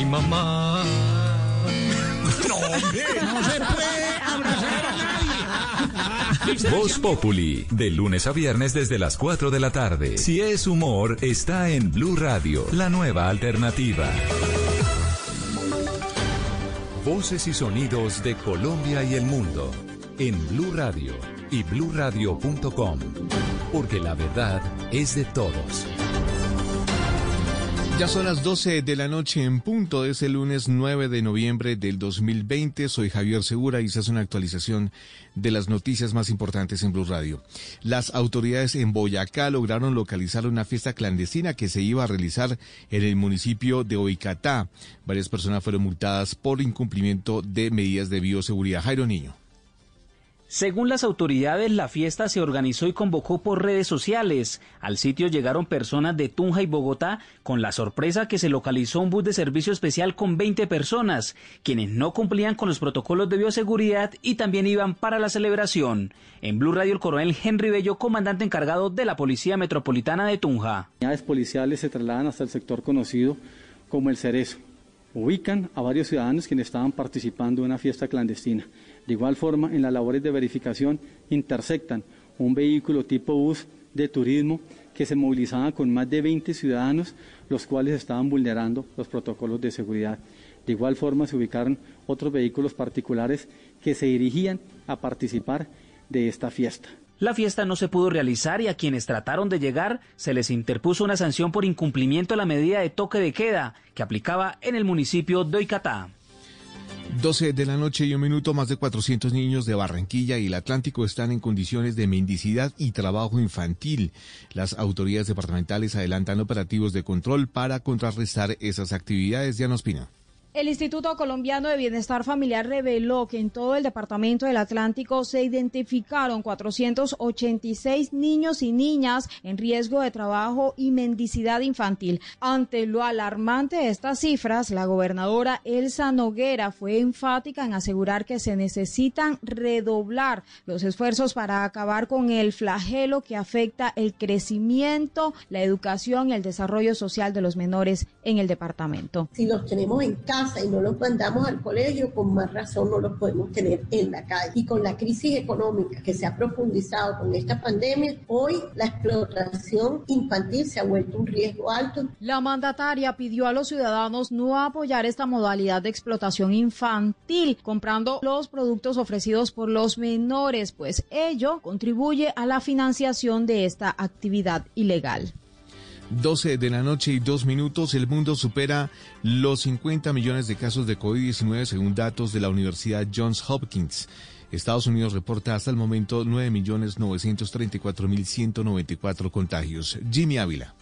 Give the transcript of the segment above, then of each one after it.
mi mamá. No, hombre, no se puede abrazar a nadie. Voz Populi, de lunes a viernes desde las 4 de la tarde. Si es humor, está en Blue Radio, la nueva alternativa. Voces y sonidos de Colombia y el mundo en Blue Radio y bluradio.com, porque la verdad es de todos. Ya son las 12 de la noche en punto de ese lunes 9 de noviembre del 2020. Soy Javier Segura y se hace una actualización de las noticias más importantes en Blue Radio. Las autoridades en Boyacá lograron localizar una fiesta clandestina que se iba a realizar en el municipio de Oicatá. Varias personas fueron multadas por incumplimiento de medidas de bioseguridad. Jairo Niño. Según las autoridades, la fiesta se organizó y convocó por redes sociales. Al sitio llegaron personas de Tunja y Bogotá con la sorpresa que se localizó un bus de servicio especial con 20 personas, quienes no cumplían con los protocolos de bioseguridad y también iban para la celebración. En Blue Radio el coronel Henry Bello, comandante encargado de la Policía Metropolitana de Tunja. Unidades policiales se trasladan hasta el sector conocido como el Cerezo. Ubican a varios ciudadanos quienes estaban participando en una fiesta clandestina. De igual forma, en las labores de verificación interceptan un vehículo tipo bus de turismo que se movilizaba con más de 20 ciudadanos, los cuales estaban vulnerando los protocolos de seguridad. De igual forma, se ubicaron otros vehículos particulares que se dirigían a participar de esta fiesta. La fiesta no se pudo realizar y a quienes trataron de llegar se les interpuso una sanción por incumplimiento de la medida de toque de queda que aplicaba en el municipio de Oicatá. 12 de la noche y un minuto, más de 400 niños de Barranquilla y el Atlántico están en condiciones de mendicidad y trabajo infantil. Las autoridades departamentales adelantan operativos de control para contrarrestar esas actividades. Ya nos Pina. El Instituto Colombiano de Bienestar Familiar reveló que en todo el departamento del Atlántico se identificaron 486 niños y niñas en riesgo de trabajo y mendicidad infantil. Ante lo alarmante de estas cifras, la gobernadora Elsa Noguera fue enfática en asegurar que se necesitan redoblar los esfuerzos para acabar con el flagelo que afecta el crecimiento, la educación y el desarrollo social de los menores en el departamento. Si los tenemos en casa, y no los mandamos al colegio, con más razón no los podemos tener en la calle. Y con la crisis económica que se ha profundizado con esta pandemia, hoy la explotación infantil se ha vuelto un riesgo alto. La mandataria pidió a los ciudadanos no apoyar esta modalidad de explotación infantil comprando los productos ofrecidos por los menores, pues ello contribuye a la financiación de esta actividad ilegal. 12 de la noche y dos minutos, el mundo supera los 50 millones de casos de COVID-19 según datos de la Universidad Johns Hopkins. Estados Unidos reporta hasta el momento 9.934.194 contagios. Jimmy Ávila.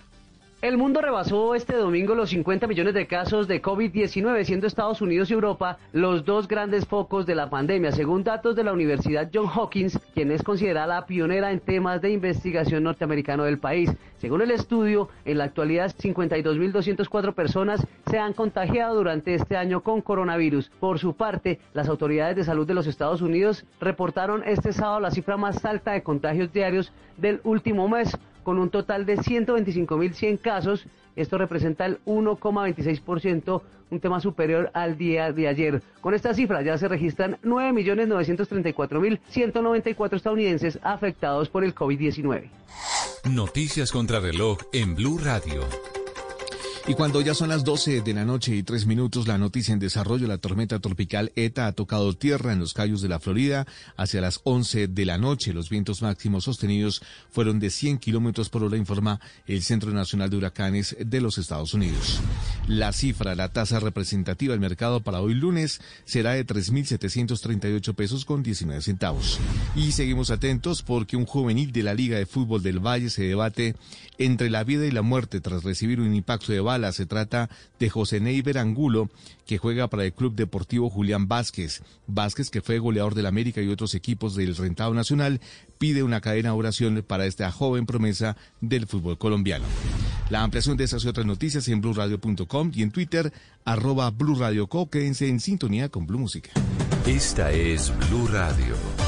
El mundo rebasó este domingo los 50 millones de casos de COVID-19, siendo Estados Unidos y Europa los dos grandes focos de la pandemia, según datos de la Universidad Johns Hopkins, quien es considerada la pionera en temas de investigación norteamericano del país. Según el estudio, en la actualidad 52.204 personas se han contagiado durante este año con coronavirus. Por su parte, las autoridades de salud de los Estados Unidos reportaron este sábado la cifra más alta de contagios diarios del último mes, con un total de 125.100 casos. Esto representa el 1,26%, un tema superior al día de ayer. Con esta cifra ya se registran 9.934.194 estadounidenses afectados por el COVID-19. Noticias contra reloj en Blue Radio. Y cuando ya son las 12 de la noche y tres minutos, la noticia en desarrollo, la tormenta tropical ETA ha tocado tierra en los Cayos de la Florida hacia las 11 de la noche. Los vientos máximos sostenidos fueron de 100 kilómetros por hora, informa el Centro Nacional de Huracanes de los Estados Unidos. La cifra, la tasa representativa del mercado para hoy lunes será de 3.738 pesos con 19 centavos. Y seguimos atentos porque un juvenil de la Liga de Fútbol del Valle se debate entre la vida y la muerte tras recibir un impacto de bala. Se trata de José Neiber Angulo, que juega para el Club Deportivo Julián Vázquez. Vázquez, que fue goleador del América y otros equipos del Rentado Nacional, pide una cadena de oración para esta joven promesa del fútbol colombiano. La ampliación de esas y otras noticias en blurradio.com y en Twitter, arroba Blue Co. Quédense en sintonía con Blue Música. Esta es Blue Radio.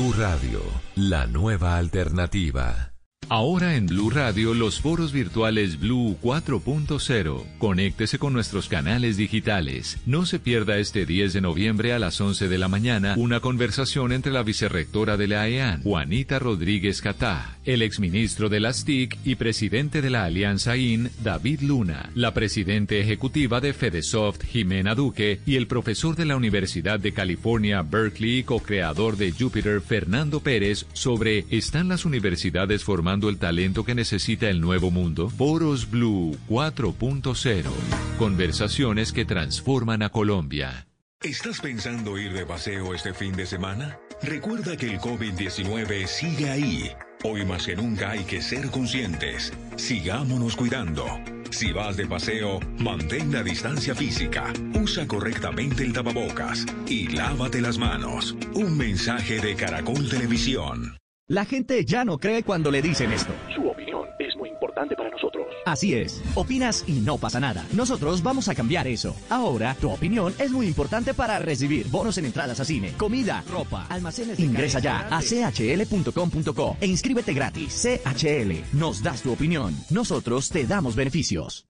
Blue Radio, la nueva alternativa. Ahora en Blue Radio los foros virtuales Blue 4.0. Conéctese con nuestros canales digitales. No se pierda este 10 de noviembre a las 11 de la mañana una conversación entre la vicerrectora de la AEAN, Juanita Rodríguez Catá, el exministro de las TIC y presidente de la Alianza IN, David Luna, la presidente ejecutiva de Fedesoft, Jimena Duque, y el profesor de la Universidad de California, Berkeley co-creador de Jupiter, Fernando Pérez, sobre ¿están las universidades formando el talento que necesita el nuevo mundo? Foros Blue 4.0. Conversaciones que transforman a Colombia. ¿Estás pensando ir de paseo este fin de semana? Recuerda que el COVID-19 sigue ahí. Hoy más que nunca hay que ser conscientes. Sigámonos cuidando. Si vas de paseo, mantén la distancia física, usa correctamente el tapabocas y lávate las manos. Un mensaje de Caracol Televisión. La gente ya no cree cuando le dicen esto. Así es. Opinas y no pasa nada. Nosotros vamos a cambiar eso. Ahora, tu opinión es muy importante para recibir bonos en entradas a cine, comida, ropa, almacenes. Ingresa ya a chl.com.co e inscríbete gratis. CHL. Nos das tu opinión. Nosotros te damos beneficios.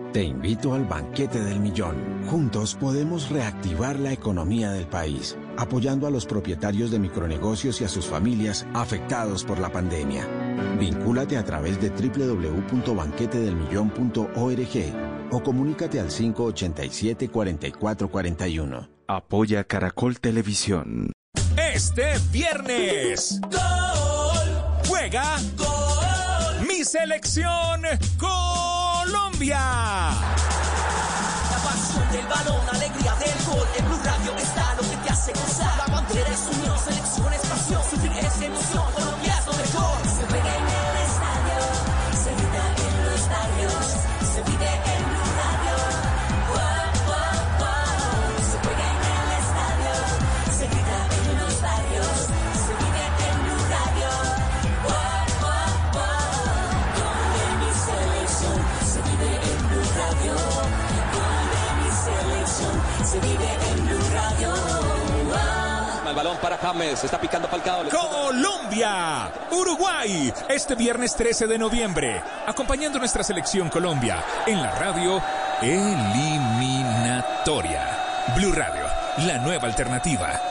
Te invito al banquete del millón. Juntos podemos reactivar la economía del país, apoyando a los propietarios de micronegocios y a sus familias afectados por la pandemia. Vincúlate a través de www.banquetedelmillón.org o comunícate al 587-4441. Apoya Caracol Televisión. Este viernes. Gol. Juega. Gol. Mi selección. Colombia. La pasión del balón, alegría del gol. En Blue Radio está lo que te hace gozar. La bandera es unión, selección es pasión. Sufrir es emoción. Balón para James, está picando. Colombia, Uruguay, este viernes 13 de noviembre, acompañando nuestra selección Colombia en la radio eliminatoria. Blue Radio, la nueva alternativa.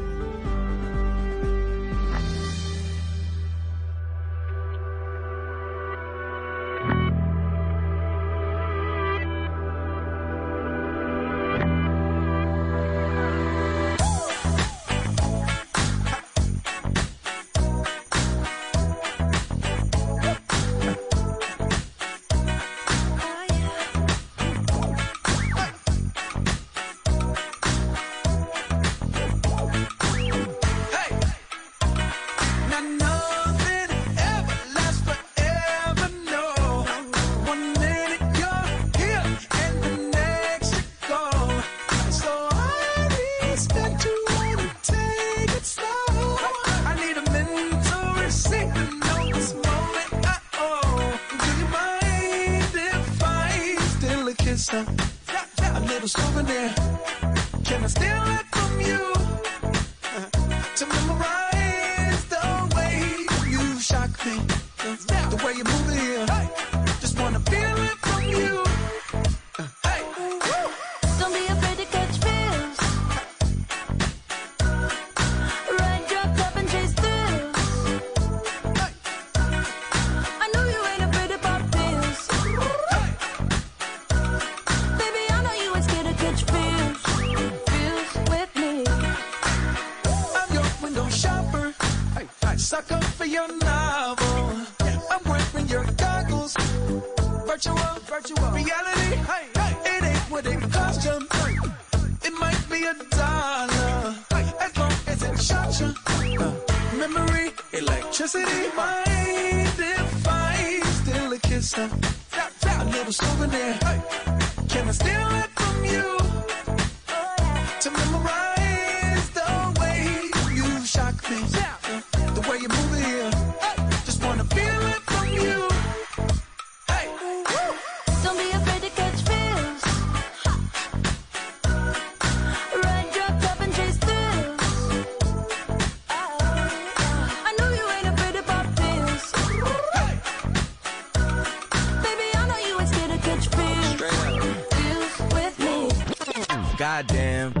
goddamn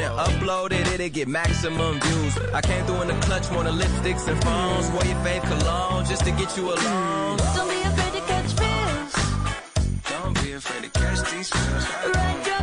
and upload it, it'll get maximum views. I came through in the clutch, more than lipsticks and phones. Wore your fave cologne just to get you alone. Don't be afraid to catch feels. Don't be afraid to catch these feels. Ride your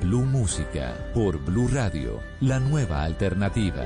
Blue Música por Blue Radio, la nueva alternativa.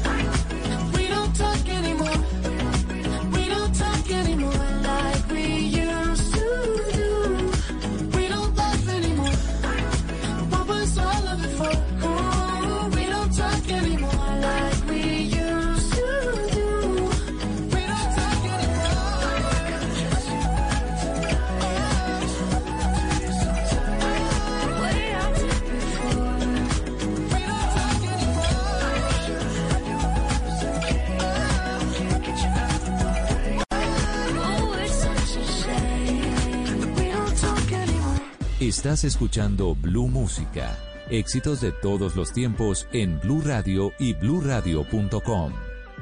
Estás escuchando Blue Música. Éxitos de todos los tiempos en Blue Radio y bluradio.com.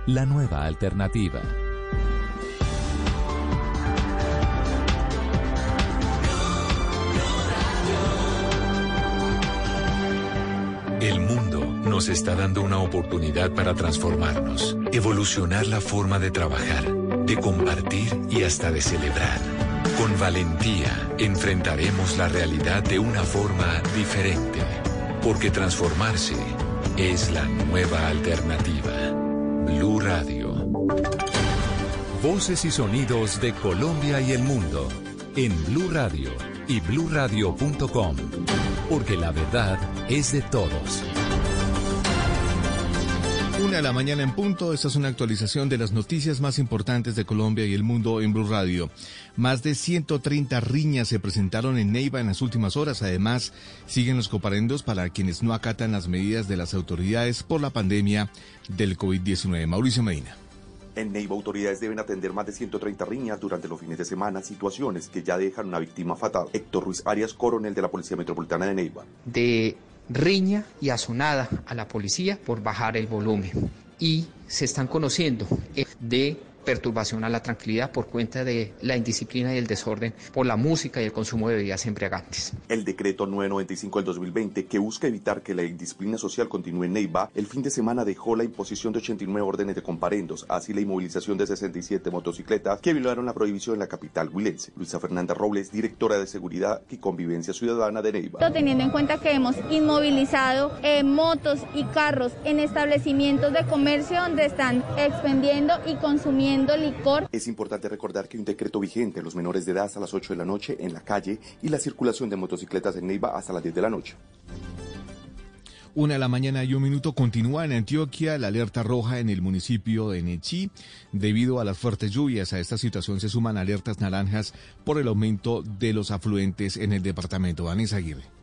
La nueva alternativa. El mundo nos está dando una oportunidad para transformarnos, evolucionar la forma de trabajar, de compartir y hasta de celebrar. Con valentía enfrentaremos la realidad de una forma diferente, porque transformarse es la nueva alternativa. Blue Radio. Voces y sonidos de Colombia y el mundo en Blue Radio y bluradio.com, porque la verdad es de todos. Una de la mañana en punto, esta es una actualización de las noticias más importantes de Colombia y el mundo en Blue Radio. Más de 130 riñas se presentaron en Neiva en las últimas horas. Además, siguen los comparendos para quienes no acatan las medidas de las autoridades por la pandemia del COVID-19. Mauricio Medina. En Neiva, autoridades deben atender más de 130 riñas durante los fines de semana, situaciones que ya dejan una víctima fatal. Héctor Ruiz Arias, coronel de la Policía Metropolitana de Neiva. de riña y azonada a la policía por bajar el volumen. Y se están conociendo eh, de perturbación a la tranquilidad por cuenta de la indisciplina y el desorden por la música y el consumo de bebidas embriagantes. El decreto 995 del 2020, que busca evitar que la indisciplina social continúe en Neiva, el fin de semana dejó la imposición de 89 órdenes de comparendos, así la inmovilización de 67 motocicletas que violaron la prohibición en la capital huilense. Luisa Fernanda Robles, directora de Seguridad y Convivencia Ciudadana de Neiva. Teniendo en cuenta que hemos inmovilizado eh, motos y carros en establecimientos de comercio donde están expendiendo y consumiendo licor. Es importante recordar que hay un decreto vigente, los menores de edad hasta las 8 de la noche en la calle y la circulación de motocicletas en Neiva hasta las 10 de la noche. Una de la mañana y un minuto continúa en Antioquia la alerta roja en el municipio de Nechí. Debido a las fuertes lluvias, a esta situación se suman alertas naranjas por el aumento de los afluentes en el departamento. Vanessa Aguirre.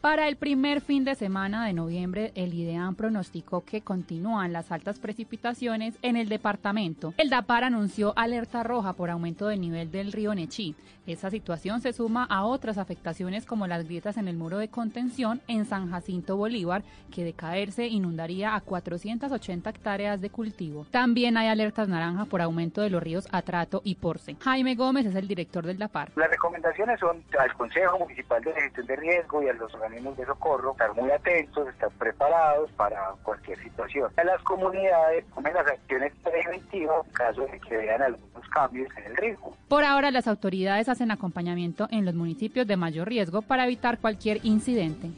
Para el primer fin de semana de noviembre, el IDEAM pronosticó que continúan las altas precipitaciones en el departamento. El DAPAR anunció alerta roja por aumento del nivel del río Nechí. Esa situación se suma a otras afectaciones como las grietas en el muro de contención en San Jacinto Bolívar, que de caerse inundaría a 480 hectáreas de cultivo. También hay alertas naranja por aumento de los ríos Atrato y Porce. Jaime Gómez es el director del DAPAR. Las recomendaciones son al Consejo Municipal de Gestión de Riesgo y a los organismos de socorro estar muy atentos, estar preparados para cualquier situación. A las comunidades tomen las acciones preventivas en caso de que vean algunos cambios en el riesgo. Por ahora, las autoridades hacen acompañamiento en los municipios de mayor riesgo para evitar cualquier incidente.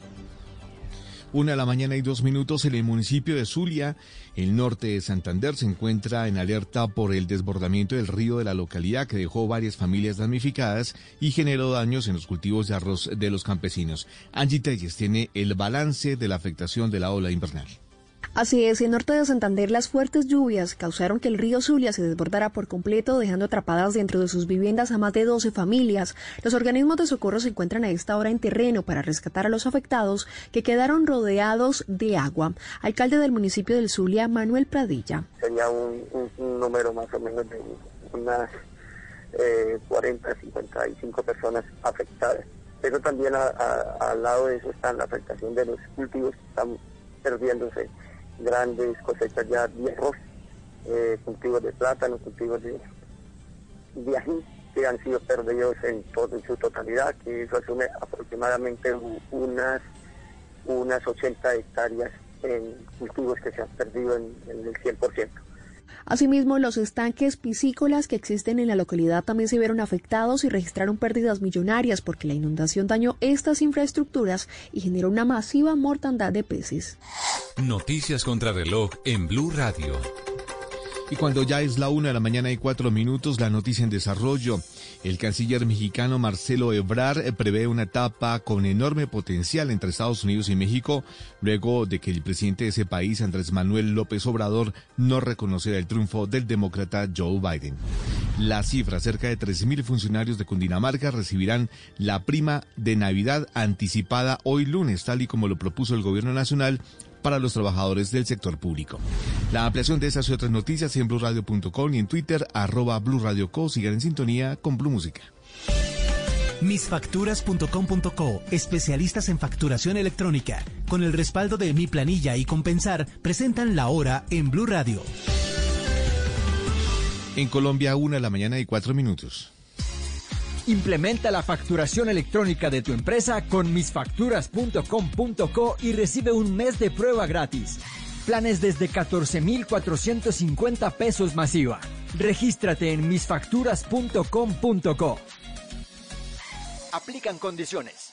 Una de la mañana y dos minutos en el municipio de Zulia, el norte de Santander, se encuentra en alerta por el desbordamiento del río de la localidad que dejó varias familias damnificadas y generó daños en los cultivos de arroz de los campesinos. Angie Telles tiene el balance de la afectación de la ola invernal. Así es, en norte de Santander las fuertes lluvias causaron que el río Zulia se desbordara por completo, dejando atrapadas dentro de sus viviendas a más de 12 familias. Los organismos de socorro se encuentran a esta hora en terreno para rescatar a los afectados que quedaron rodeados de agua. Alcalde del municipio del Zulia, Manuel Pradilla. Sería un, un, un número más o menos de unas eh, 40, 55 personas afectadas. Pero también a, a, al lado de eso está la afectación de los cultivos que están perdiéndose grandes cosechas ya de arroz, eh, cultivos de plátano, cultivos de, de ají que han sido perdidos en, todo, en su totalidad, que eso asume aproximadamente unas, unas 80 hectáreas en cultivos que se han perdido en, en el 100%. Asimismo, los estanques piscícolas que existen en la localidad también se vieron afectados y registraron pérdidas millonarias porque la inundación dañó estas infraestructuras y generó una masiva mortandad de peces. Noticias contra reloj en Blue Radio. Y cuando ya es la una de la mañana y cuatro minutos, la noticia en desarrollo. El canciller mexicano Marcelo Ebrard prevé una etapa con enorme potencial entre Estados Unidos y México, luego de que el presidente de ese país, Andrés Manuel López Obrador, no reconociera el triunfo del demócrata Joe Biden. La cifra, cerca de 13.000 funcionarios de Cundinamarca recibirán la prima de Navidad anticipada hoy lunes, tal y como lo propuso el gobierno nacional para los trabajadores del sector público. La ampliación de estas y otras noticias en blurradio.com y en Twitter, arroba blurradioco. Sigan en sintonía con Blue Música. Misfacturas.com.co, especialistas en facturación electrónica, con el respaldo de Mi Planilla y Compensar, presentan la hora en Blue Radio. En Colombia, una de la mañana y cuatro minutos. Implementa la facturación electrónica de tu empresa con misfacturas.com.co y recibe un mes de prueba gratis. Planes desde 14,450 pesos masiva. Regístrate en misfacturas.com.co. Aplican condiciones.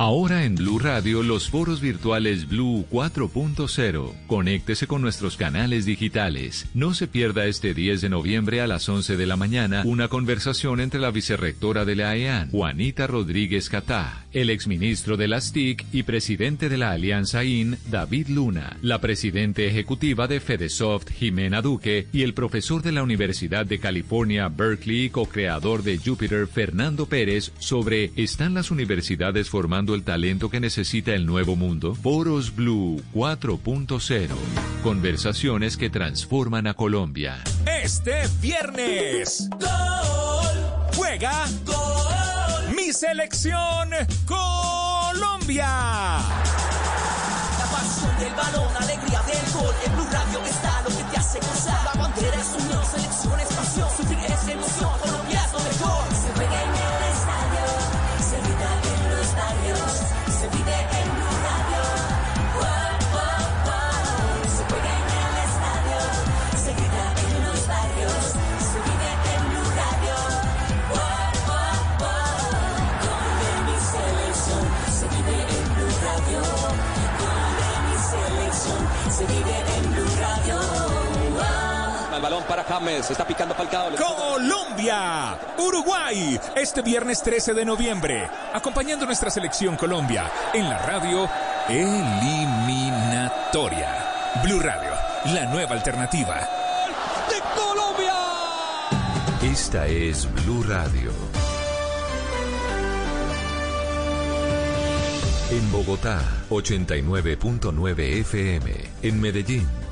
Ahora en Blue Radio los foros virtuales Blue 4.0. Conéctese con nuestros canales digitales. No se pierda este 10 de noviembre a las 11 de la mañana una conversación entre la vicerrectora de la AEAN, Juanita Rodríguez Catá, el exministro de las TIC y presidente de la Alianza IN, David Luna, la presidente ejecutiva de Fedesoft, Jimena Duque, y el profesor de la Universidad de California, Berkeley co-creador de Jupiter, Fernando Pérez, sobre ¿están las universidades formando el talento que necesita el nuevo mundo? Foros Blue 4.0. Conversaciones que transforman a Colombia. Este viernes. Gol. Juega. Gol. Mi selección Colombia. La pasión del balón, alegría del gol. En Blue Radio está lo que te hace gozar. La bandera es unión, selección es pasión. Sufrir es emoción. Para James. Está picando Falcao. Colombia, Uruguay, este viernes 13 de noviembre, acompañando nuestra selección Colombia en la radio eliminatoria. Blue Radio, la nueva alternativa. ¡De Colombia! Esta es Blue Radio. En Bogotá, 89.9 FM. En Medellín,